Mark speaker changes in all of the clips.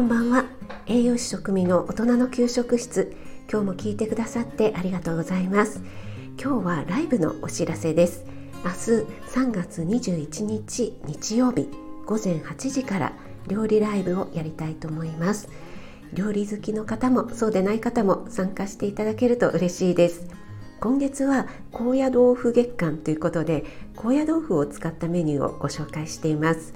Speaker 1: こんばんは。栄養士食味の大人の給食室。今日も聞いてくださってありがとうございます。今日はライブのお知らせです。明日3月21日日曜日午前8時から料理ライブをやりたいと思います。料理好きの方もそうでない方も参加していただけると嬉しいです。今月は高野豆腐月間ということで高野豆腐を使ったメニューをご紹介しています。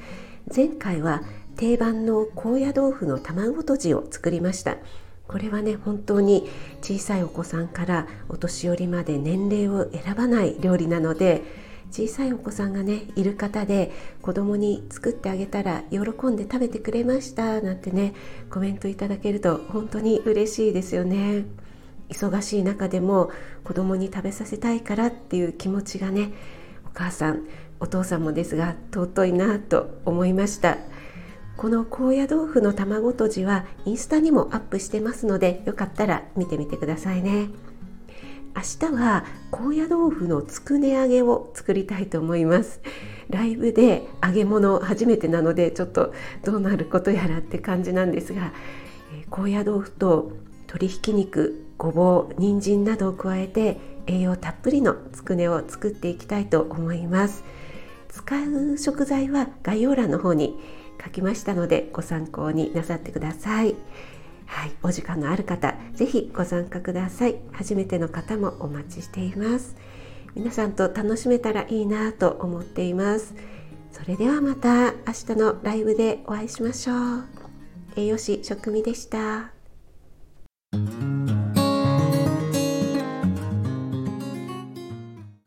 Speaker 1: 前回は定番の高野豆腐の卵とじを作りました。これはね本当に小さいお子さんからお年寄りまで年齢を選ばない料理なので小さいお子さんがねいる方で子供に作ってあげたら喜んで食べてくれましたなんてねコメントいただけると本当に嬉しいですよね。忙しい中でも子供に食べさせたいからっていう気持ちがねお母さんお父さんもですが尊いなと思いました。この高野豆腐の卵とじはインスタにもアップしてますのでよかったら見てみてくださいね。明日は高野豆腐のつくね揚げを作りたいと思います。ライブで揚げ物初めてなのでちょっとどうなることやらって感じなんですが高野豆腐と鶏ひき肉ごぼう人参などを加えて栄養たっぷりのつくねを作っていきたいと思います。使う食材は概要欄の方に書きましたのでご参考になさってください。はい、お時間のある方、ぜひご参加ください。初めての方もお待ちしています。皆さんと楽しめたらいいなと思っています。それではまた明日のライブでお会いしましょう。栄養士食味でした。